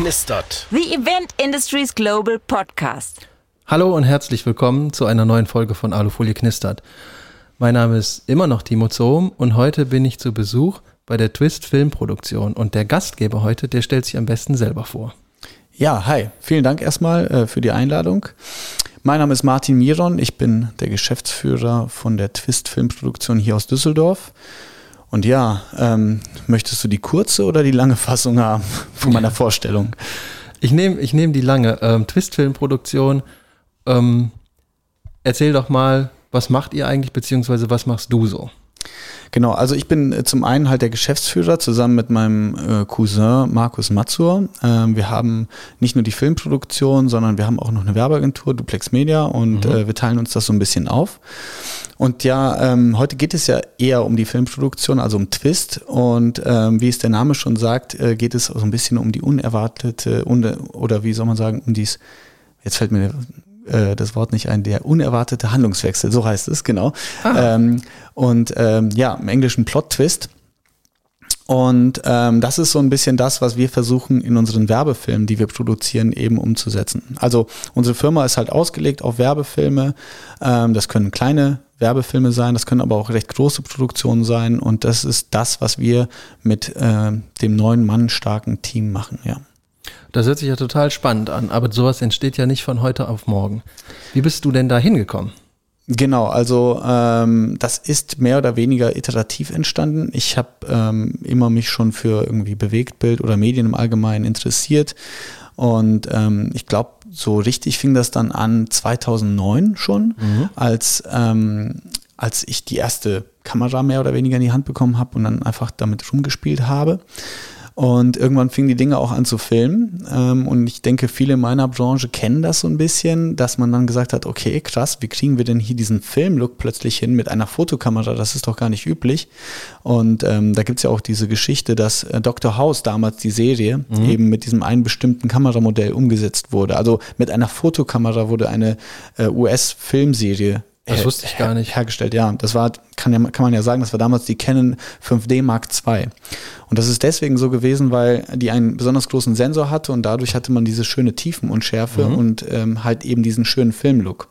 knistert. The Event Industries Global Podcast. Hallo und herzlich willkommen zu einer neuen Folge von Alufolie knistert. Mein Name ist immer noch Timo Zohm und heute bin ich zu Besuch bei der Twist Filmproduktion und der Gastgeber heute, der stellt sich am besten selber vor. Ja, hi. Vielen Dank erstmal äh, für die Einladung. Mein Name ist Martin Miron. Ich bin der Geschäftsführer von der Twist Filmproduktion hier aus Düsseldorf. Und ja, ähm, möchtest du die kurze oder die lange Fassung haben von meiner Vorstellung? Ich nehme ich nehm die lange. Ähm, Twist Filmproduktion. Ähm, erzähl doch mal, was macht ihr eigentlich, beziehungsweise was machst du so? Genau, also ich bin äh, zum einen halt der Geschäftsführer zusammen mit meinem äh, Cousin Markus Mazur. Ähm, wir haben nicht nur die Filmproduktion, sondern wir haben auch noch eine Werbeagentur, Duplex Media, und mhm. äh, wir teilen uns das so ein bisschen auf. Und ja, ähm, heute geht es ja eher um die Filmproduktion, also um Twist. Und ähm, wie es der Name schon sagt, geht es so ein bisschen um die unerwartete, oder wie soll man sagen, um dies, jetzt fällt mir äh, das Wort nicht ein, der unerwartete Handlungswechsel, so heißt es, genau. Ah. Ähm, und ähm, ja, im Englischen Plot-Twist. Und ähm, das ist so ein bisschen das, was wir versuchen in unseren Werbefilmen, die wir produzieren, eben umzusetzen. Also unsere Firma ist halt ausgelegt auf Werbefilme. Ähm, das können kleine Werbefilme sein, das können aber auch recht große Produktionen sein. Und das ist das, was wir mit äh, dem neuen Mann starken Team machen, ja. Das hört sich ja total spannend an, aber sowas entsteht ja nicht von heute auf morgen. Wie bist du denn da hingekommen? Genau, also ähm, das ist mehr oder weniger iterativ entstanden. Ich habe ähm, immer mich schon für irgendwie Bewegtbild oder Medien im Allgemeinen interessiert. Und ähm, ich glaube, so richtig fing das dann an 2009 schon, mhm. als, ähm, als ich die erste Kamera mehr oder weniger in die Hand bekommen habe und dann einfach damit rumgespielt habe. Und irgendwann fingen die Dinge auch an zu filmen. Ähm, und ich denke, viele in meiner Branche kennen das so ein bisschen, dass man dann gesagt hat, okay, krass, wie kriegen wir denn hier diesen Filmlook plötzlich hin mit einer Fotokamera? Das ist doch gar nicht üblich. Und ähm, da gibt es ja auch diese Geschichte, dass äh, Dr. House damals die Serie mhm. eben mit diesem einen bestimmten Kameramodell umgesetzt wurde. Also mit einer Fotokamera wurde eine äh, US-Filmserie das wusste ich gar nicht. Hergestellt, ja. Das war, kann, ja, kann man ja sagen, das war damals die Canon 5D Mark II. Und das ist deswegen so gewesen, weil die einen besonders großen Sensor hatte und dadurch hatte man diese schöne Tiefenunschärfe mhm. und ähm, halt eben diesen schönen Filmlook.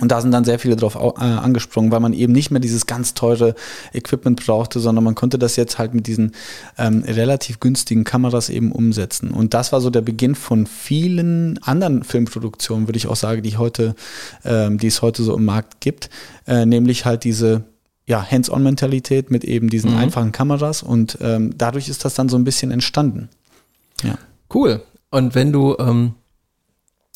Und da sind dann sehr viele drauf äh, angesprungen, weil man eben nicht mehr dieses ganz teure Equipment brauchte, sondern man konnte das jetzt halt mit diesen ähm, relativ günstigen Kameras eben umsetzen. Und das war so der Beginn von vielen anderen Filmproduktionen, würde ich auch sagen, die heute, ähm, die es heute so im Markt gibt, äh, nämlich halt diese ja, Hands-on-Mentalität mit eben diesen mhm. einfachen Kameras und ähm, dadurch ist das dann so ein bisschen entstanden. Ja. Cool. Und wenn du ähm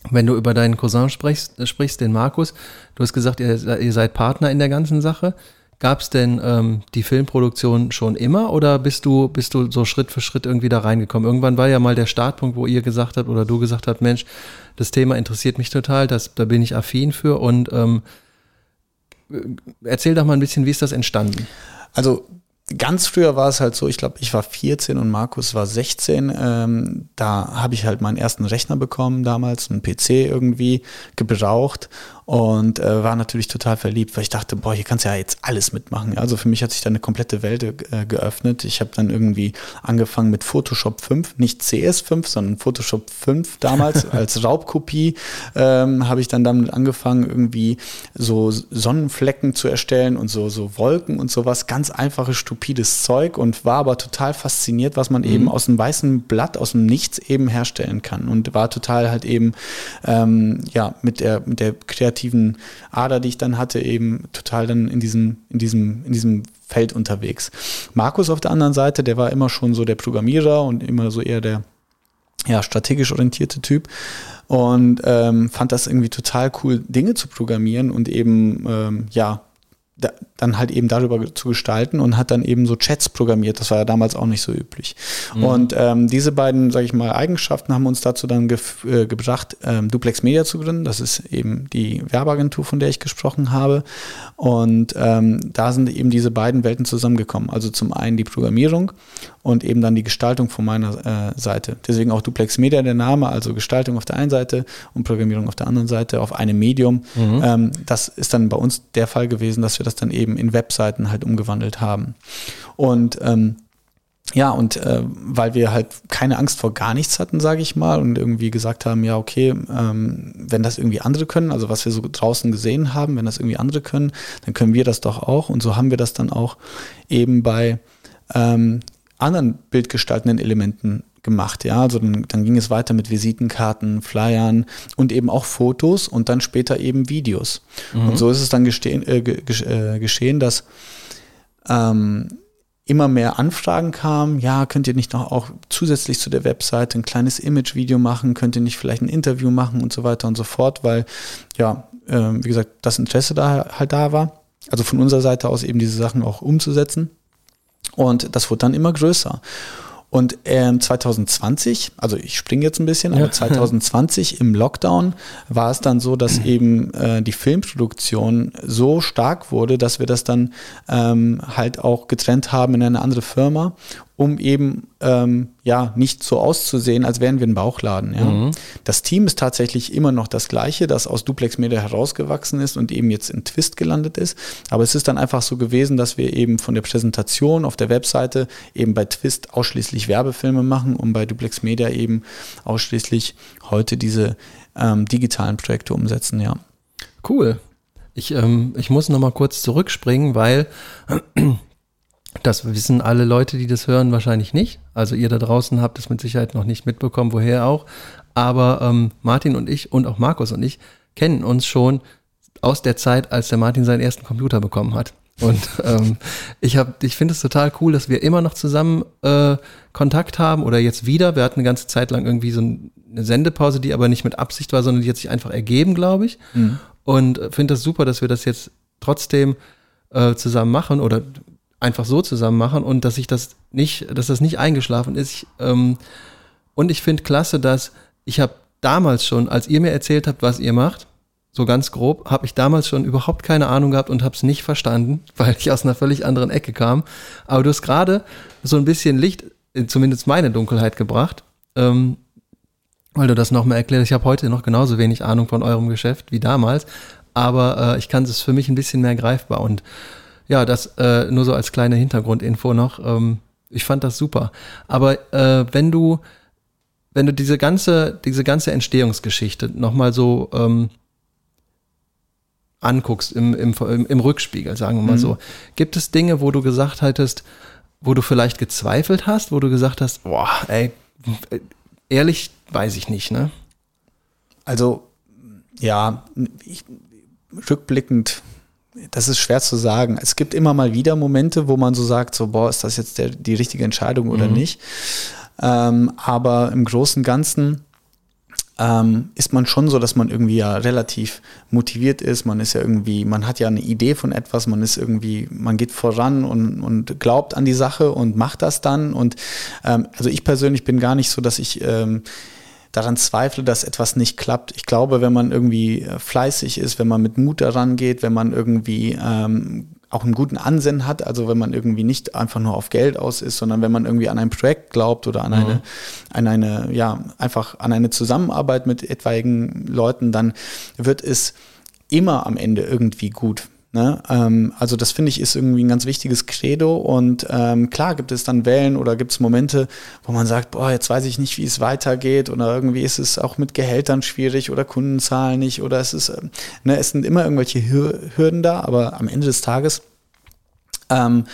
wenn du über deinen Cousin sprichst, sprichst den Markus, du hast gesagt, ihr, ihr seid Partner in der ganzen Sache. Gab es denn ähm, die Filmproduktion schon immer oder bist du, bist du so Schritt für Schritt irgendwie da reingekommen? Irgendwann war ja mal der Startpunkt, wo ihr gesagt habt oder du gesagt habt, Mensch, das Thema interessiert mich total, das, da bin ich affin für und ähm, erzähl doch mal ein bisschen, wie ist das entstanden? Also Ganz früher war es halt so, ich glaube, ich war 14 und Markus war 16. Ähm, da habe ich halt meinen ersten Rechner bekommen damals, einen PC irgendwie gebraucht und äh, war natürlich total verliebt, weil ich dachte, boah, hier kannst du ja jetzt alles mitmachen. Also für mich hat sich da eine komplette Welt äh, geöffnet. Ich habe dann irgendwie angefangen mit Photoshop 5, nicht CS5, sondern Photoshop 5 damals als Raubkopie ähm, habe ich dann damit angefangen, irgendwie so Sonnenflecken zu erstellen und so, so Wolken und sowas. Ganz einfaches, stupides Zeug und war aber total fasziniert, was man mhm. eben aus einem weißen Blatt, aus dem Nichts eben herstellen kann und war total halt eben ähm, ja mit der, mit der kreativen Ader, die ich dann hatte, eben total dann in diesem, in diesem, in diesem Feld unterwegs. Markus auf der anderen Seite, der war immer schon so der Programmierer und immer so eher der ja, strategisch orientierte Typ und ähm, fand das irgendwie total cool, Dinge zu programmieren und eben ähm, ja da, dann halt eben darüber zu gestalten und hat dann eben so Chats programmiert. Das war ja damals auch nicht so üblich. Mhm. Und ähm, diese beiden, sage ich mal, Eigenschaften haben uns dazu dann äh, gebracht, ähm, Duplex Media zu gründen. Das ist eben die Werbeagentur, von der ich gesprochen habe. Und ähm, da sind eben diese beiden Welten zusammengekommen. Also zum einen die Programmierung und eben dann die Gestaltung von meiner äh, Seite. Deswegen auch Duplex Media der Name, also Gestaltung auf der einen Seite und Programmierung auf der anderen Seite auf einem Medium. Mhm. Ähm, das ist dann bei uns der Fall gewesen, dass wir das dann eben in Webseiten halt umgewandelt haben. Und ähm, ja, und äh, weil wir halt keine Angst vor gar nichts hatten, sage ich mal, und irgendwie gesagt haben, ja, okay, ähm, wenn das irgendwie andere können, also was wir so draußen gesehen haben, wenn das irgendwie andere können, dann können wir das doch auch. Und so haben wir das dann auch eben bei ähm, anderen bildgestaltenden Elementen gemacht. Ja, also dann, dann ging es weiter mit Visitenkarten, Flyern und eben auch Fotos und dann später eben Videos. Mhm. Und so ist es dann gestehen, äh, äh, geschehen, dass ähm, immer mehr Anfragen kamen, ja, könnt ihr nicht noch auch zusätzlich zu der Webseite ein kleines Image-Video machen, könnt ihr nicht vielleicht ein Interview machen und so weiter und so fort, weil ja, äh, wie gesagt, das Interesse da halt da war. Also von unserer Seite aus eben diese Sachen auch umzusetzen. Und das wurde dann immer größer. Und ähm, 2020, also ich springe jetzt ein bisschen, aber 2020 im Lockdown war es dann so, dass eben äh, die Filmproduktion so stark wurde, dass wir das dann ähm, halt auch getrennt haben in eine andere Firma um eben ähm, ja nicht so auszusehen, als wären wir ein Bauchladen. Ja. Mhm. Das Team ist tatsächlich immer noch das gleiche, das aus Duplex Media herausgewachsen ist und eben jetzt in Twist gelandet ist. Aber es ist dann einfach so gewesen, dass wir eben von der Präsentation auf der Webseite eben bei Twist ausschließlich Werbefilme machen und bei Duplex Media eben ausschließlich heute diese ähm, digitalen Projekte umsetzen. Ja. Cool. Ich, ähm, ich muss noch mal kurz zurückspringen, weil das wissen alle Leute, die das hören, wahrscheinlich nicht. Also ihr da draußen habt es mit Sicherheit noch nicht mitbekommen, woher auch. Aber ähm, Martin und ich und auch Markus und ich kennen uns schon aus der Zeit, als der Martin seinen ersten Computer bekommen hat. Und ähm, ich habe, ich finde es total cool, dass wir immer noch zusammen äh, Kontakt haben oder jetzt wieder. Wir hatten eine ganze Zeit lang irgendwie so eine Sendepause, die aber nicht mit Absicht war, sondern die hat sich einfach ergeben, glaube ich. Mhm. Und finde das super, dass wir das jetzt trotzdem äh, zusammen machen oder einfach so zusammen machen und dass ich das nicht, dass das nicht eingeschlafen ist. ähm, und ich finde klasse, dass ich habe damals schon, als ihr mir erzählt habt, was ihr macht, so ganz grob, habe ich damals schon überhaupt keine Ahnung gehabt und habe es nicht verstanden, weil ich aus einer völlig anderen Ecke kam. Aber du hast gerade so ein bisschen Licht, zumindest meine Dunkelheit gebracht, ähm, weil du das nochmal erklärt. Ich habe heute noch genauso wenig Ahnung von eurem Geschäft wie damals, aber äh, ich kann es für mich ein bisschen mehr greifbar und ja, das äh, nur so als kleine Hintergrundinfo noch. Ähm, ich fand das super. Aber äh, wenn du, wenn du diese ganze, diese ganze Entstehungsgeschichte nochmal so ähm, anguckst im, im, im, Rückspiegel, sagen wir mal mhm. so, gibt es Dinge, wo du gesagt hattest, wo du vielleicht gezweifelt hast, wo du gesagt hast, boah, ey, ehrlich, weiß ich nicht, ne? Also, ja, ich, rückblickend das ist schwer zu sagen. Es gibt immer mal wieder Momente, wo man so sagt, so, boah, ist das jetzt der, die richtige Entscheidung oder mhm. nicht? Ähm, aber im Großen und Ganzen ähm, ist man schon so, dass man irgendwie ja relativ motiviert ist. Man ist ja irgendwie, man hat ja eine Idee von etwas, man ist irgendwie, man geht voran und, und glaubt an die Sache und macht das dann. Und ähm, also ich persönlich bin gar nicht so, dass ich ähm, daran zweifle, dass etwas nicht klappt. Ich glaube, wenn man irgendwie äh, fleißig ist, wenn man mit Mut daran geht, wenn man irgendwie ähm, auch einen guten Ansinn hat, also wenn man irgendwie nicht einfach nur auf Geld aus ist, sondern wenn man irgendwie an ein Projekt glaubt oder an mhm. eine, an eine, ja, einfach an eine Zusammenarbeit mit etwaigen Leuten, dann wird es immer am Ende irgendwie gut. Ne? Ähm, also das finde ich ist irgendwie ein ganz wichtiges Credo und ähm, klar gibt es dann Wellen oder gibt es Momente, wo man sagt, boah, jetzt weiß ich nicht, wie es weitergeht oder irgendwie ist es auch mit Gehältern schwierig oder Kundenzahlen nicht oder es ist, ähm, ne, es sind immer irgendwelche Hürden da, aber am Ende des Tages ähm,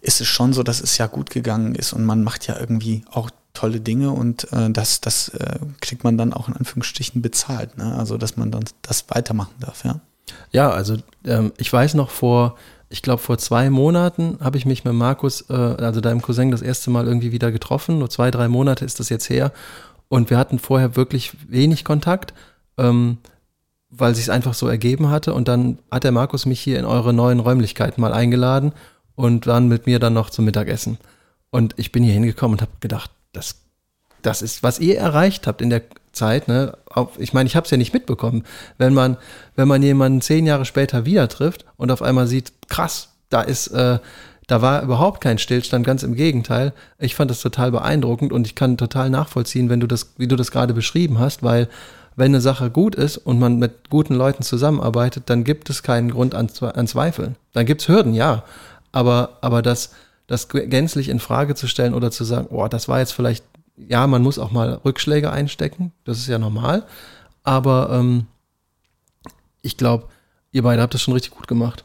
ist es schon so, dass es ja gut gegangen ist und man macht ja irgendwie auch tolle Dinge und äh, das, das äh, kriegt man dann auch in Anführungsstrichen bezahlt. Ne? Also dass man dann das weitermachen darf, ja. Ja, also ähm, ich weiß noch vor, ich glaube vor zwei Monaten habe ich mich mit Markus, äh, also deinem Cousin, das erste Mal irgendwie wieder getroffen. Nur zwei, drei Monate ist das jetzt her. Und wir hatten vorher wirklich wenig Kontakt, ähm, weil sich es einfach so ergeben hatte. Und dann hat der Markus mich hier in eure neuen Räumlichkeiten mal eingeladen und dann mit mir dann noch zum Mittagessen. Und ich bin hier hingekommen und habe gedacht, das, das ist, was ihr erreicht habt in der Zeit, ne, ich meine, ich habe es ja nicht mitbekommen, wenn man, wenn man jemanden zehn Jahre später wieder trifft und auf einmal sieht, krass, da ist, äh, da war überhaupt kein Stillstand, ganz im Gegenteil. Ich fand das total beeindruckend und ich kann total nachvollziehen, wenn du das, wie du das gerade beschrieben hast, weil wenn eine Sache gut ist und man mit guten Leuten zusammenarbeitet, dann gibt es keinen Grund an, an Zweifeln. Dann gibt es Hürden, ja. Aber, aber das, das gänzlich in Frage zu stellen oder zu sagen, boah, das war jetzt vielleicht, ja, man muss auch mal Rückschläge einstecken, das ist ja normal, aber ähm, ich glaube, ihr beide habt das schon richtig gut gemacht.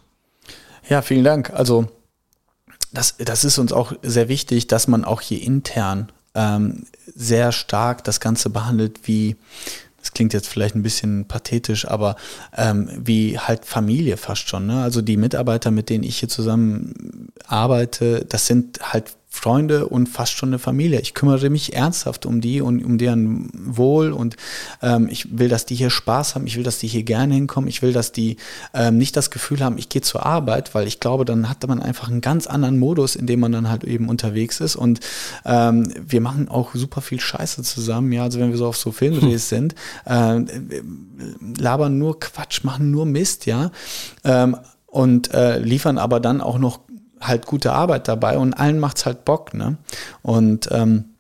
Ja, vielen Dank. Also das, das ist uns auch sehr wichtig, dass man auch hier intern ähm, sehr stark das Ganze behandelt wie, das klingt jetzt vielleicht ein bisschen pathetisch, aber ähm, wie halt Familie fast schon. Ne? Also die Mitarbeiter, mit denen ich hier zusammen arbeite, das sind halt Freunde und fast schon eine Familie. Ich kümmere mich ernsthaft um die und um deren Wohl und ähm, ich will, dass die hier Spaß haben, ich will, dass die hier gerne hinkommen, ich will, dass die ähm, nicht das Gefühl haben, ich gehe zur Arbeit, weil ich glaube, dann hat man einfach einen ganz anderen Modus, in dem man dann halt eben unterwegs ist und ähm, wir machen auch super viel Scheiße zusammen, ja, also wenn wir so auf so Filmdrehs hm. sind, äh, labern nur Quatsch, machen nur Mist, ja, ähm, und äh, liefern aber dann auch noch halt gute Arbeit dabei und allen macht's halt Bock, ne? Und ähm,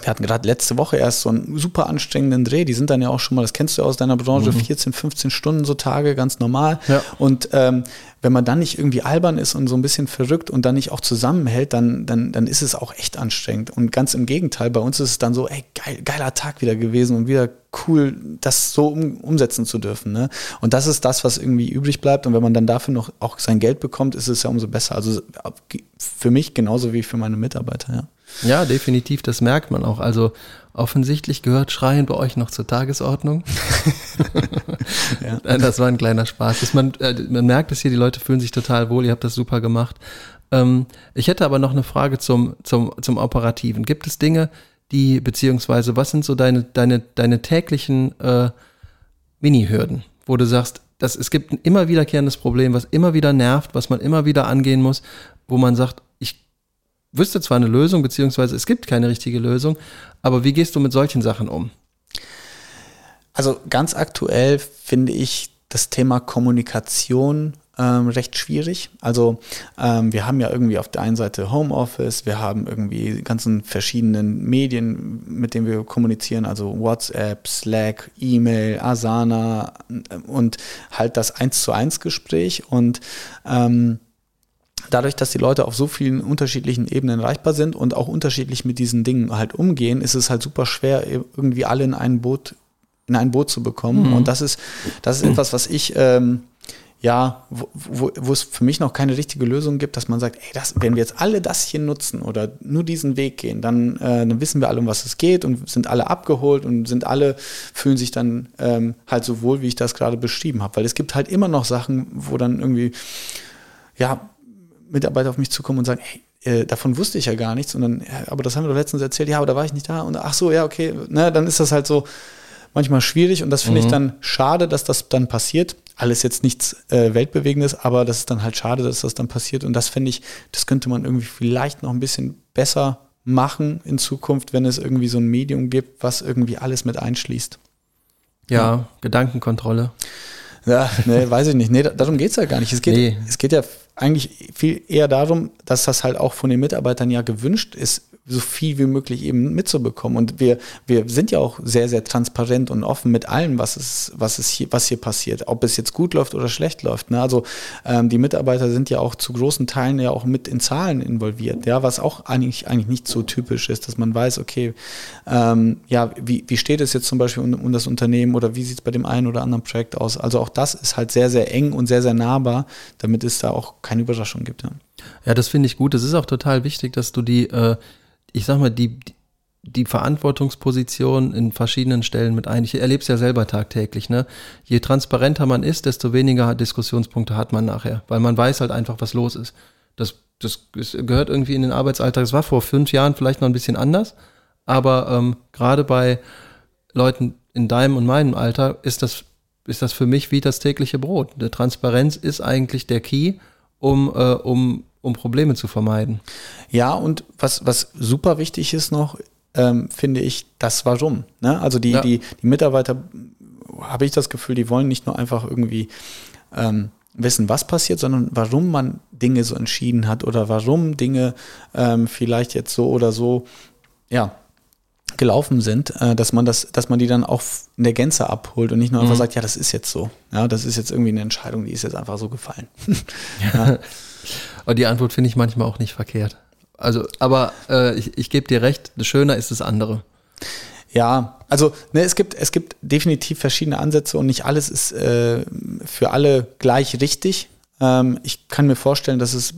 wir hatten gerade letzte Woche erst so einen super anstrengenden Dreh. Die sind dann ja auch schon mal, das kennst du aus deiner Branche, mhm. 14, 15 Stunden so Tage, ganz normal. Ja. Und ähm, wenn man dann nicht irgendwie albern ist und so ein bisschen verrückt und dann nicht auch zusammenhält, dann, dann, dann ist es auch echt anstrengend. Und ganz im Gegenteil, bei uns ist es dann so, ey, geil, geiler Tag wieder gewesen und wieder cool, das so um, umsetzen zu dürfen. Ne? Und das ist das, was irgendwie übrig bleibt. Und wenn man dann dafür noch auch sein Geld bekommt, ist es ja umso besser. Also für mich genauso wie für meine Mitarbeiter, ja. Ja, definitiv, das merkt man auch. Also offensichtlich gehört Schreien bei euch noch zur Tagesordnung. ja. Das war ein kleiner Spaß. Man, äh, man merkt es hier, die Leute fühlen sich total wohl, ihr habt das super gemacht. Ähm, ich hätte aber noch eine Frage zum, zum, zum Operativen. Gibt es Dinge, die, beziehungsweise was sind so deine, deine, deine täglichen äh, Mini-Hürden, wo du sagst, dass es gibt ein immer wiederkehrendes Problem, was immer wieder nervt, was man immer wieder angehen muss, wo man sagt, wüsste zwar eine Lösung, beziehungsweise es gibt keine richtige Lösung, aber wie gehst du mit solchen Sachen um? Also ganz aktuell finde ich das Thema Kommunikation ähm, recht schwierig. Also ähm, wir haben ja irgendwie auf der einen Seite Homeoffice, wir haben irgendwie ganzen verschiedenen Medien, mit denen wir kommunizieren, also WhatsApp, Slack, E-Mail, Asana und halt das Eins zu eins Gespräch und ähm, dadurch, dass die Leute auf so vielen unterschiedlichen Ebenen erreichbar sind und auch unterschiedlich mit diesen Dingen halt umgehen, ist es halt super schwer, irgendwie alle in ein Boot, in ein Boot zu bekommen. Mhm. Und das ist, das ist etwas, was ich, ähm, ja, wo, wo, wo es für mich noch keine richtige Lösung gibt, dass man sagt, ey, das, wenn wir jetzt alle das hier nutzen oder nur diesen Weg gehen, dann, äh, dann wissen wir alle, um was es geht und sind alle abgeholt und sind alle, fühlen sich dann ähm, halt so wohl, wie ich das gerade beschrieben habe. Weil es gibt halt immer noch Sachen, wo dann irgendwie, ja, Mitarbeiter auf mich zukommen und sagen, hey, äh, davon wusste ich ja gar nichts. Und dann, ja, aber das haben wir doch letztens erzählt, ja, aber da war ich nicht da. Und ach so, ja, okay, ne, dann ist das halt so manchmal schwierig und das finde mhm. ich dann schade, dass das dann passiert. Alles jetzt nichts äh, Weltbewegendes, aber das ist dann halt schade, dass das dann passiert. Und das finde ich, das könnte man irgendwie vielleicht noch ein bisschen besser machen in Zukunft, wenn es irgendwie so ein Medium gibt, was irgendwie alles mit einschließt. Ja, ja. Gedankenkontrolle. Ja, nee, weiß ich nicht. Nee, darum geht es ja gar nicht. Es geht, nee. es geht ja eigentlich viel eher darum, dass das halt auch von den Mitarbeitern ja gewünscht ist, so viel wie möglich eben mitzubekommen. Und wir, wir sind ja auch sehr, sehr transparent und offen mit allem, was es, was es hier, was hier passiert, ob es jetzt gut läuft oder schlecht läuft. Ne? Also ähm, die Mitarbeiter sind ja auch zu großen Teilen ja auch mit in Zahlen involviert, ja, was auch eigentlich, eigentlich nicht so typisch ist, dass man weiß, okay, ähm, ja, wie, wie steht es jetzt zum Beispiel um, um das Unternehmen oder wie sieht es bei dem einen oder anderen Projekt aus? Also auch das ist halt sehr, sehr eng und sehr, sehr nahbar, damit es da auch keine Überraschung gibt. Ja, ja das finde ich gut. Es ist auch total wichtig, dass du die äh, ich sag mal, die, die Verantwortungsposition in verschiedenen Stellen mit ein. Ich erlebe es ja selber tagtäglich. Ne? Je transparenter man ist, desto weniger Diskussionspunkte hat man nachher, weil man weiß halt einfach, was los ist. Das, das, gehört irgendwie in den Arbeitsalltag. Das war vor fünf Jahren vielleicht noch ein bisschen anders, aber ähm, gerade bei Leuten in deinem und meinem Alter ist das, ist das für mich wie das tägliche Brot. Die Transparenz ist eigentlich der Key, um, äh, um um Probleme zu vermeiden. Ja, und was, was super wichtig ist noch, ähm, finde ich, das Warum. Ne? Also die, ja. die, die Mitarbeiter, habe ich das Gefühl, die wollen nicht nur einfach irgendwie ähm, wissen, was passiert, sondern warum man Dinge so entschieden hat oder warum Dinge ähm, vielleicht jetzt so oder so, ja, gelaufen sind, äh, dass man das, dass man die dann auch in der Gänze abholt und nicht nur einfach mhm. sagt, ja, das ist jetzt so. Ja, das ist jetzt irgendwie eine Entscheidung, die ist jetzt einfach so gefallen. ja. Und die Antwort finde ich manchmal auch nicht verkehrt. Also, aber äh, ich, ich gebe dir recht, schöner ist das andere. Ja, also ne, es gibt es gibt definitiv verschiedene Ansätze und nicht alles ist äh, für alle gleich richtig. Ähm, ich kann mir vorstellen, dass es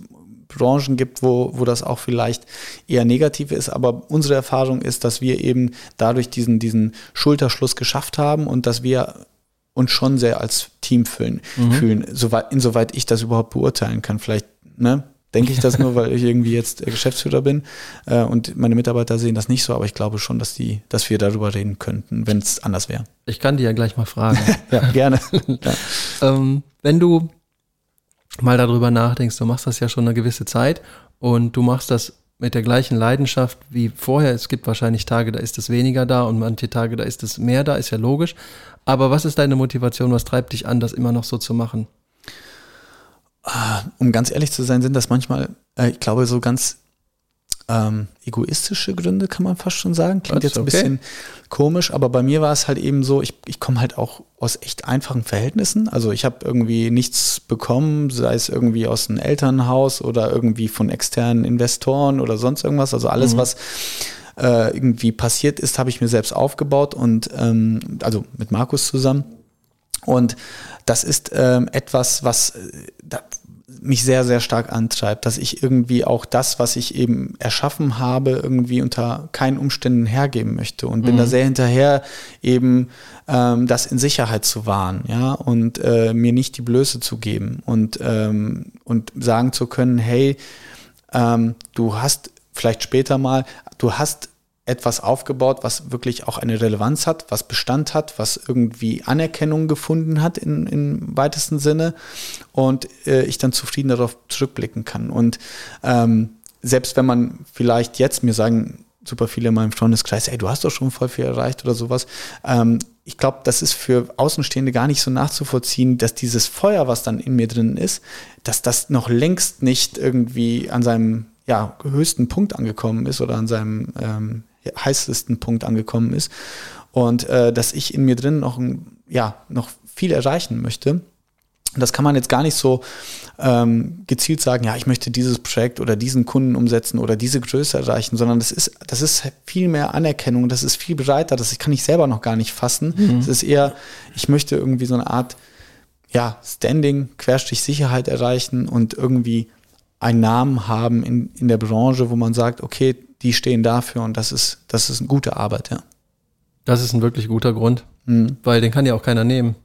Branchen gibt, wo, wo das auch vielleicht eher negativ ist. Aber unsere Erfahrung ist, dass wir eben dadurch diesen, diesen Schulterschluss geschafft haben und dass wir uns schon sehr als Team fühlen, mhm. fühlen soweit, insoweit ich das überhaupt beurteilen kann. Vielleicht, ne? Denke ich das nur, weil ich irgendwie jetzt Geschäftsführer bin äh, und meine Mitarbeiter sehen das nicht so, aber ich glaube schon, dass die, dass wir darüber reden könnten, wenn es anders wäre. Ich kann dir ja gleich mal fragen. ja, gerne. ja. Ähm, wenn du mal darüber nachdenkst, du machst das ja schon eine gewisse Zeit und du machst das mit der gleichen Leidenschaft wie vorher. Es gibt wahrscheinlich Tage, da ist es weniger da und manche Tage, da ist es mehr da, ist ja logisch. Aber was ist deine Motivation? Was treibt dich an, das immer noch so zu machen? Ah, um ganz ehrlich zu sein, sind das manchmal, äh, ich glaube, so ganz ähm, egoistische Gründe, kann man fast schon sagen. Klingt jetzt ein okay. bisschen komisch, aber bei mir war es halt eben so, ich, ich komme halt auch aus echt einfachen Verhältnissen. Also ich habe irgendwie nichts bekommen, sei es irgendwie aus einem Elternhaus oder irgendwie von externen Investoren oder sonst irgendwas. Also alles, mhm. was äh, irgendwie passiert ist, habe ich mir selbst aufgebaut und ähm, also mit Markus zusammen. Und das ist ähm, etwas, was äh, da, mich sehr, sehr stark antreibt, dass ich irgendwie auch das, was ich eben erschaffen habe, irgendwie unter keinen Umständen hergeben möchte und bin mhm. da sehr hinterher, eben ähm, das in Sicherheit zu wahren, ja, und äh, mir nicht die Blöße zu geben und, ähm, und sagen zu können, hey, ähm, du hast vielleicht später mal, du hast etwas aufgebaut, was wirklich auch eine Relevanz hat, was Bestand hat, was irgendwie Anerkennung gefunden hat in, im weitesten Sinne und äh, ich dann zufrieden darauf zurückblicken kann. Und ähm, selbst wenn man vielleicht jetzt mir sagen, super viele in meinem Freundeskreis, ey, du hast doch schon voll viel erreicht oder sowas. Ähm, ich glaube, das ist für Außenstehende gar nicht so nachzuvollziehen, dass dieses Feuer, was dann in mir drin ist, dass das noch längst nicht irgendwie an seinem ja, höchsten Punkt angekommen ist oder an seinem ähm, heißesten Punkt angekommen ist und äh, dass ich in mir drin noch, ja, noch viel erreichen möchte. Das kann man jetzt gar nicht so ähm, gezielt sagen, ja, ich möchte dieses Projekt oder diesen Kunden umsetzen oder diese Größe erreichen, sondern das ist, das ist viel mehr Anerkennung, das ist viel breiter, das kann ich selber noch gar nicht fassen. Mhm. Es ist eher, ich möchte irgendwie so eine Art, ja, Standing, Querstrich Sicherheit erreichen und irgendwie einen Namen haben in, in der Branche, wo man sagt, okay, die stehen dafür und das ist, das ist eine gute Arbeit, ja. Das ist ein wirklich guter Grund, mhm. weil den kann ja auch keiner nehmen.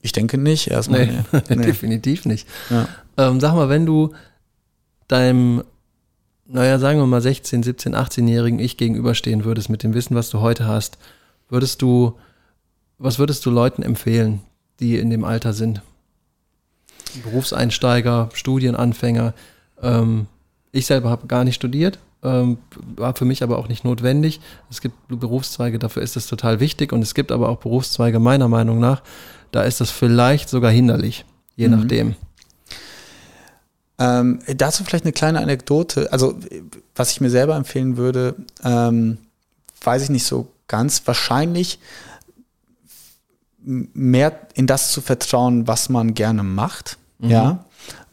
Ich denke nicht, erstmal. Nee, nee. definitiv nicht. Ja. Ähm, sag mal, wenn du deinem, naja, sagen wir mal 16, 17, 18-jährigen Ich gegenüberstehen würdest mit dem Wissen, was du heute hast, würdest du, was würdest du Leuten empfehlen, die in dem Alter sind? Berufseinsteiger, Studienanfänger. Ähm, ich selber habe gar nicht studiert, ähm, war für mich aber auch nicht notwendig. Es gibt Berufszweige, dafür ist es total wichtig und es gibt aber auch Berufszweige meiner Meinung nach, da ist das vielleicht sogar hinderlich, je mhm. nachdem. Ähm, dazu vielleicht eine kleine Anekdote. Also, was ich mir selber empfehlen würde, ähm, weiß ich nicht so ganz. Wahrscheinlich mehr in das zu vertrauen, was man gerne macht. Mhm. Ja.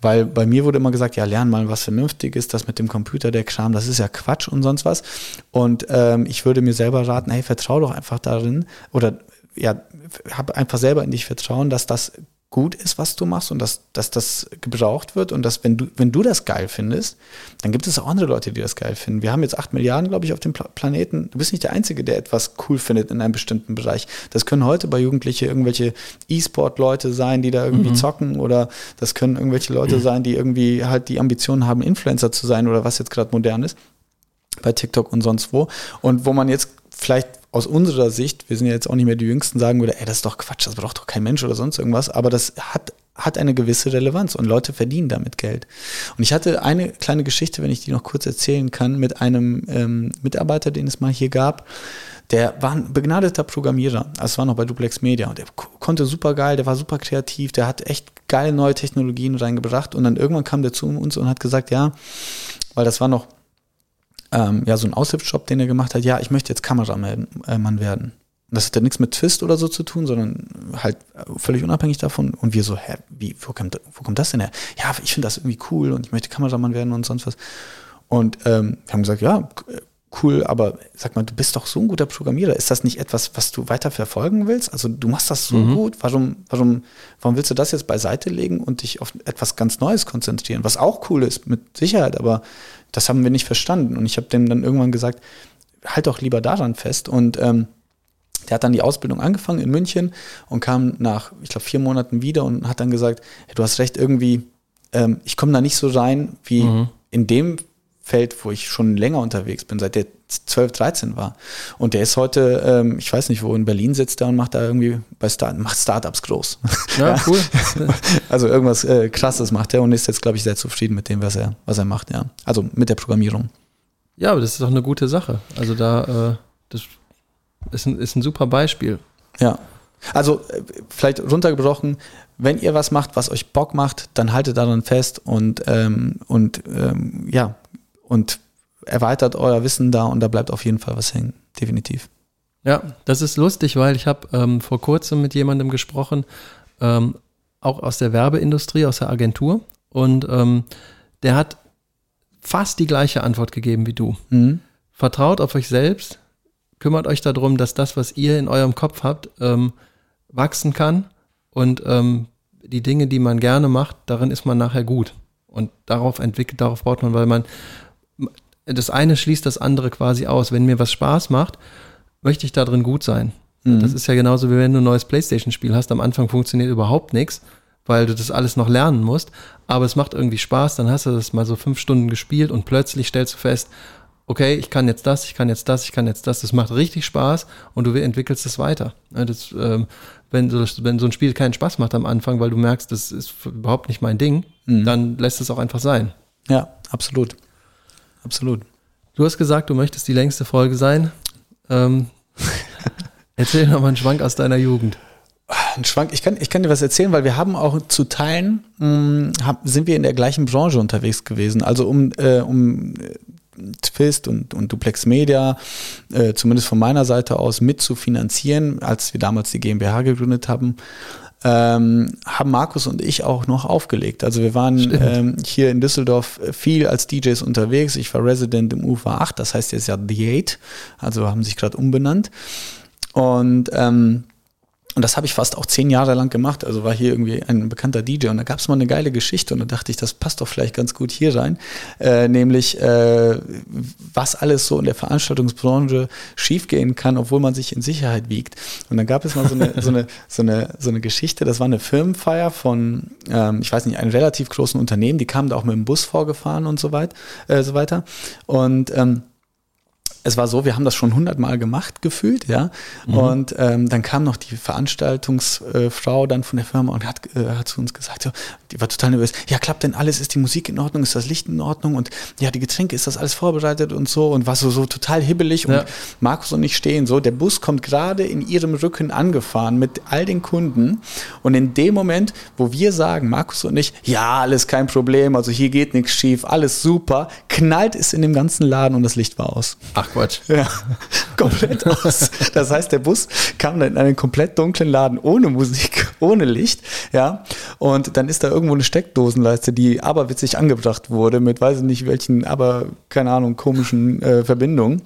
Weil bei mir wurde immer gesagt, ja, lern mal was Vernünftiges, das mit dem Computer, der Kram, das ist ja Quatsch und sonst was. Und ähm, ich würde mir selber raten, hey, vertrau doch einfach darin oder ja, hab einfach selber in dich Vertrauen, dass das gut ist, was du machst und dass, dass das gebraucht wird und dass, wenn du, wenn du das geil findest, dann gibt es auch andere Leute, die das geil finden. Wir haben jetzt acht Milliarden, glaube ich, auf dem Planeten. Du bist nicht der Einzige, der etwas cool findet in einem bestimmten Bereich. Das können heute bei Jugendlichen irgendwelche E-Sport-Leute sein, die da irgendwie mhm. zocken oder das können irgendwelche Leute sein, die irgendwie halt die Ambitionen haben, Influencer zu sein oder was jetzt gerade modern ist bei TikTok und sonst wo. Und wo man jetzt vielleicht aus unserer Sicht, wir sind ja jetzt auch nicht mehr die Jüngsten, sagen würde, ey, das ist doch Quatsch, das braucht doch kein Mensch oder sonst irgendwas, aber das hat, hat eine gewisse Relevanz und Leute verdienen damit Geld. Und ich hatte eine kleine Geschichte, wenn ich die noch kurz erzählen kann, mit einem ähm, Mitarbeiter, den es mal hier gab, der war ein begnadeter Programmierer, also war noch bei Duplex Media. Und der konnte super geil, der war super kreativ, der hat echt geile neue Technologien reingebracht. Und dann irgendwann kam der zu uns und hat gesagt, ja, weil das war noch ähm, ja, so ein Aushilfsjob, den er gemacht hat, ja, ich möchte jetzt Kameramann äh, werden. Das hat ja nichts mit Twist oder so zu tun, sondern halt völlig unabhängig davon. Und wir so, hä, wie, wo kommt, wo kommt das denn her? Ja, ich finde das irgendwie cool und ich möchte Kameramann werden und sonst was. Und ähm, wir haben gesagt, ja, cool, aber sag mal, du bist doch so ein guter Programmierer. Ist das nicht etwas, was du weiter verfolgen willst? Also du machst das so mhm. gut. Warum, warum, warum willst du das jetzt beiseite legen und dich auf etwas ganz Neues konzentrieren? Was auch cool ist, mit Sicherheit, aber das haben wir nicht verstanden. Und ich habe dem dann irgendwann gesagt, halt doch lieber daran fest. Und ähm, der hat dann die Ausbildung angefangen in München und kam nach, ich glaube, vier Monaten wieder und hat dann gesagt, hey, du hast recht, irgendwie, ähm, ich komme da nicht so rein wie mhm. in dem Feld, wo ich schon länger unterwegs bin, seit der 12, 13 war. Und der ist heute, ähm, ich weiß nicht, wo in Berlin sitzt er und macht da irgendwie bei Start, macht Startups groß. Ja, cool. also irgendwas äh, krasses macht er und ist jetzt, glaube ich, sehr zufrieden mit dem, was er, was er macht, ja. Also mit der Programmierung. Ja, aber das ist doch eine gute Sache. Also da, äh, das ist ein, ist ein super Beispiel. Ja. Also äh, vielleicht runtergebrochen, wenn ihr was macht, was euch Bock macht, dann haltet daran fest und, ähm, und ähm, ja, und erweitert euer Wissen da und da bleibt auf jeden Fall was hängen, definitiv. Ja, das ist lustig, weil ich habe ähm, vor kurzem mit jemandem gesprochen, ähm, auch aus der Werbeindustrie, aus der Agentur und ähm, der hat fast die gleiche Antwort gegeben wie du. Mhm. Vertraut auf euch selbst, kümmert euch darum, dass das, was ihr in eurem Kopf habt, ähm, wachsen kann und ähm, die Dinge, die man gerne macht, darin ist man nachher gut. Und darauf entwickelt, darauf baut man, weil man das eine schließt das andere quasi aus. Wenn mir was Spaß macht, möchte ich da drin gut sein. Mhm. Das ist ja genauso wie wenn du ein neues Playstation-Spiel hast. Am Anfang funktioniert überhaupt nichts, weil du das alles noch lernen musst. Aber es macht irgendwie Spaß. Dann hast du das mal so fünf Stunden gespielt und plötzlich stellst du fest, okay, ich kann jetzt das, ich kann jetzt das, ich kann jetzt das. Das macht richtig Spaß und du entwickelst es weiter. Das, ähm, wenn, so, wenn so ein Spiel keinen Spaß macht am Anfang, weil du merkst, das ist überhaupt nicht mein Ding, mhm. dann lässt es auch einfach sein. Ja, absolut. Absolut. Du hast gesagt, du möchtest die längste Folge sein. Ähm, erzähl noch mal einen Schwank aus deiner Jugend. Ein Schwank, ich kann, ich kann dir was erzählen, weil wir haben auch zu Teilen, mh, hm, sind wir in der gleichen Branche unterwegs gewesen. Also um, äh, um äh, Twist und, und Duplex Media, äh, zumindest von meiner Seite aus, mit zu finanzieren, als wir damals die GmbH gegründet haben, ähm, haben Markus und ich auch noch aufgelegt. Also wir waren ähm, hier in Düsseldorf viel als DJs unterwegs. Ich war Resident im UFA 8, das heißt jetzt ja The 8, also haben sich gerade umbenannt. Und ähm, und das habe ich fast auch zehn Jahre lang gemacht. Also war hier irgendwie ein bekannter DJ und da gab es mal eine geile Geschichte und da dachte ich, das passt doch vielleicht ganz gut hier rein. Äh, nämlich, äh, was alles so in der Veranstaltungsbranche schiefgehen kann, obwohl man sich in Sicherheit wiegt. Und dann gab es mal so eine, so eine, so eine, so eine Geschichte, das war eine Firmenfeier von, ähm, ich weiß nicht, einem relativ großen Unternehmen, die kamen da auch mit dem Bus vorgefahren und so, weit, äh, so weiter. Und ähm, es war so, wir haben das schon hundertmal gemacht gefühlt, ja. Mhm. Und ähm, dann kam noch die Veranstaltungsfrau dann von der Firma und hat, äh, hat zu uns gesagt, so, die war total nervös, ja, klappt denn alles, ist die Musik in Ordnung, ist das Licht in Ordnung und ja, die Getränke, ist das alles vorbereitet und so und war so, so total hibbelig ja. und Markus und ich stehen so, der Bus kommt gerade in ihrem Rücken angefahren mit all den Kunden und in dem Moment, wo wir sagen, Markus und ich, ja, alles kein Problem, also hier geht nichts schief, alles super, knallt es in dem ganzen Laden und das Licht war aus. Ach Quatsch. Ja, komplett aus. Das heißt, der Bus kam dann in einen komplett dunklen Laden ohne Musik, ohne Licht, ja. Und dann ist da irgendwo eine Steckdosenleiste, die aberwitzig angebracht wurde mit weiß ich nicht welchen, aber keine Ahnung, komischen äh, Verbindungen.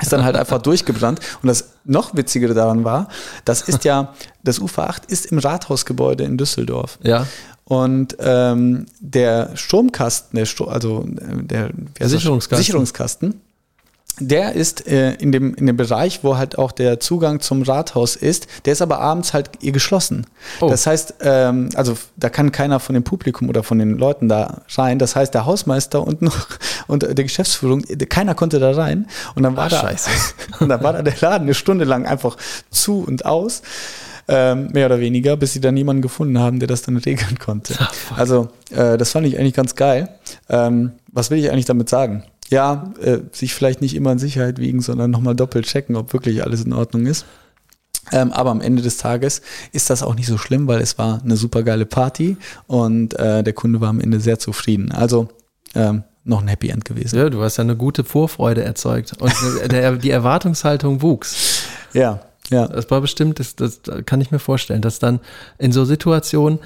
Ist dann halt einfach durchgebrannt. Und das noch witzigere daran war, das ist ja, das Ufer 8 ist im Rathausgebäude in Düsseldorf. Ja. Und ähm, der Stromkasten, der Stro also äh, der Sicherungskasten. Sicherungskasten, der ist äh, in, dem, in dem Bereich, wo halt auch der Zugang zum Rathaus ist, der ist aber abends halt ihr geschlossen. Oh. Das heißt, ähm, also da kann keiner von dem Publikum oder von den Leuten da rein. Das heißt, der Hausmeister und noch und der Geschäftsführung, keiner konnte da rein. Und dann war Ach, da, Scheiße. und dann war da der Laden eine Stunde lang einfach zu und aus. Ähm, mehr oder weniger, bis sie dann jemanden gefunden haben, der das dann regeln konnte. Oh, also, äh, das fand ich eigentlich ganz geil. Ähm, was will ich eigentlich damit sagen? Ja, äh, sich vielleicht nicht immer in Sicherheit wiegen, sondern nochmal doppelt checken, ob wirklich alles in Ordnung ist. Ähm, aber am Ende des Tages ist das auch nicht so schlimm, weil es war eine super geile Party und äh, der Kunde war am Ende sehr zufrieden. Also ähm, noch ein Happy End gewesen. Ja, du hast ja eine gute Vorfreude erzeugt und der, die Erwartungshaltung wuchs. Ja, Ja. Das war bestimmt, das, das kann ich mir vorstellen, dass dann in so Situationen,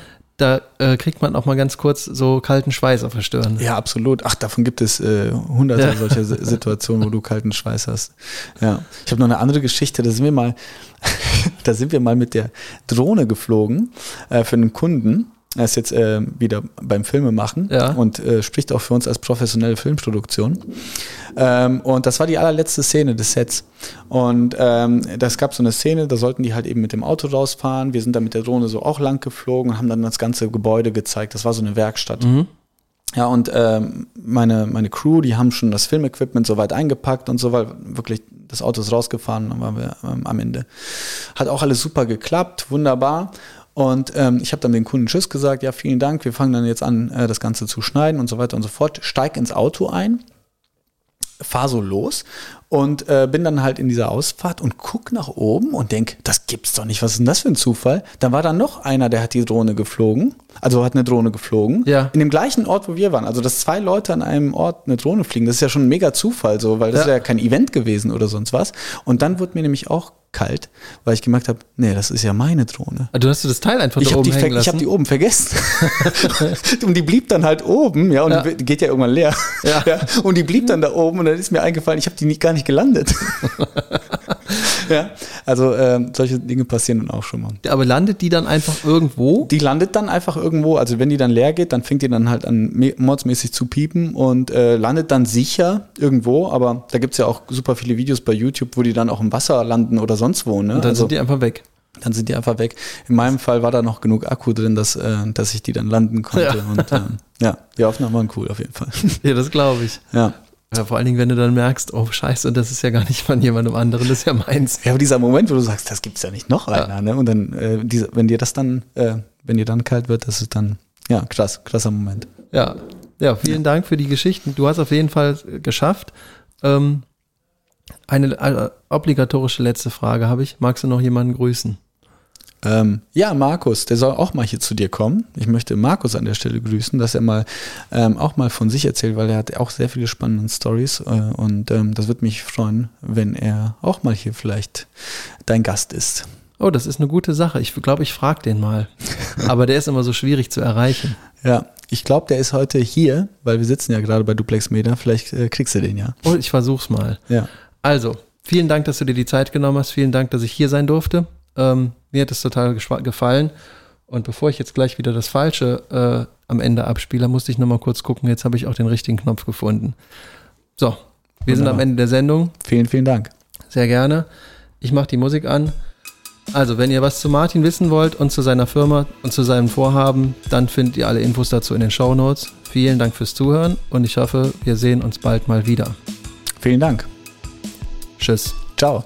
da äh, kriegt man auch mal ganz kurz so kalten Schweiß auf der Stirn. Ja, absolut. Ach, davon gibt es äh, hunderte Ja. solcher Si- Situationen, wo du kalten Schweiß hast. Ja. Ich habe noch eine andere Geschichte, da sind wir mal, da sind wir mal mit der Drohne geflogen äh, für einen Kunden. Er ist jetzt äh, wieder beim Filme machen Ja. und äh, spricht auch für uns als professionelle Filmproduktion. Ähm, und das war die allerletzte Szene des Sets. Und ähm, das gab so eine Szene, da sollten die halt eben mit dem Auto rausfahren. Wir sind dann mit der Drohne so auch lang geflogen und haben dann das ganze Gebäude gezeigt. Das war so eine Werkstatt. Ja, und ähm, meine, meine Crew, die haben schon das Filmequipment soweit eingepackt und so, weil wirklich das Auto ist rausgefahren, dann waren wir ähm, am Ende. Hat auch alles super geklappt, wunderbar. Und ähm, ich habe dann den Kunden Tschüss gesagt, ja, vielen Dank, wir fangen dann jetzt an, äh, das Ganze zu schneiden und so weiter und so fort. Steig ins Auto ein, fahr so los und äh, bin dann halt in dieser Ausfahrt und guck nach oben und denk, das gibt's doch nicht, was ist denn das für ein Zufall? Dann war da noch einer, der hat die Drohne geflogen, also hat eine Drohne geflogen, Ja. in dem gleichen Ort, wo wir waren. Also, dass zwei Leute an einem Ort eine Drohne fliegen, das ist ja schon ein mega Zufall so, weil das Ja. ist ja kein Event gewesen oder sonst was. Und dann wurde mir nämlich auch kalt, weil ich gemerkt habe, nee, das ist ja meine Drohne. Du hast du das Teil einfach Ich da habe oben die, hängen ich hab lassen. die oben vergessen. und die blieb dann halt oben, ja, und Ja. die geht ja irgendwann leer. Ja. Und die blieb dann da oben und dann ist mir eingefallen, ich habe die nicht, gar nicht gelandet. ja, also ähm, solche Dinge passieren dann auch schon mal. Aber landet die dann einfach irgendwo? Die landet dann einfach irgendwo, also wenn die dann leer geht, dann fängt die dann halt an mordsmäßig zu piepen und äh, landet dann sicher irgendwo, aber da gibt's ja auch super viele Videos bei YouTube, wo die dann auch im Wasser landen oder sonst wo. Ne? Und dann also, sind die einfach weg. dann sind die einfach weg. In meinem Fall war da noch genug Akku drin, dass, äh, dass ich die dann landen konnte. Ja. Und ähm, ja, die Aufnahmen waren cool auf jeden Fall. Ja, das glaube ich. ja. Ja, vor allen Dingen, wenn du dann merkst, oh scheiße, das ist ja gar nicht von jemandem anderen, das ist ja meins. ja, aber dieser Moment, wo du sagst, das gibt's ja nicht noch einer, ne? Und dann, äh, diese, wenn dir das dann, äh, wenn dir dann kalt wird, das ist dann, ja, krass, krasser Moment. Ja, ja, vielen Dank für die Geschichten. Du hast auf jeden Fall äh, geschafft. Ähm, eine äh, obligatorische letzte Frage habe ich. Magst du noch jemanden grüßen? Ähm, ja, Markus, der soll auch mal hier zu dir kommen. Ich möchte Markus an der Stelle grüßen, dass er mal ähm, auch mal von sich erzählt, weil er hat auch sehr viele spannende Stories äh, und ähm, das würde mich freuen, wenn er auch mal hier vielleicht dein Gast ist. Oh, das ist eine gute Sache. Ich glaube, ich frage den mal. Aber der ist immer so schwierig zu erreichen. Ja, ich glaube, der ist heute hier, weil wir sitzen ja gerade bei Duplex Media. Vielleicht äh, kriegst du den ja. Oh, ich versuch's mal. Ja. Also, vielen Dank, dass du dir die Zeit genommen hast. Vielen Dank, dass ich hier sein durfte. Ähm, mir hat es total gefallen. Und bevor ich jetzt gleich wieder das Falsche äh, am Ende abspiele, musste ich nochmal kurz gucken. Jetzt habe ich auch den richtigen Knopf gefunden. So, wir sind am Wunderbar. Ende der Sendung. Vielen, vielen Dank. Sehr gerne. Ich mache die Musik an. Also, wenn ihr was zu Martin wissen wollt und zu seiner Firma und zu seinem Vorhaben, dann findet ihr alle Infos dazu in den Show Notes. Vielen Dank fürs Zuhören und ich hoffe, wir sehen uns bald mal wieder. Vielen Dank. Tschüss. Ciao.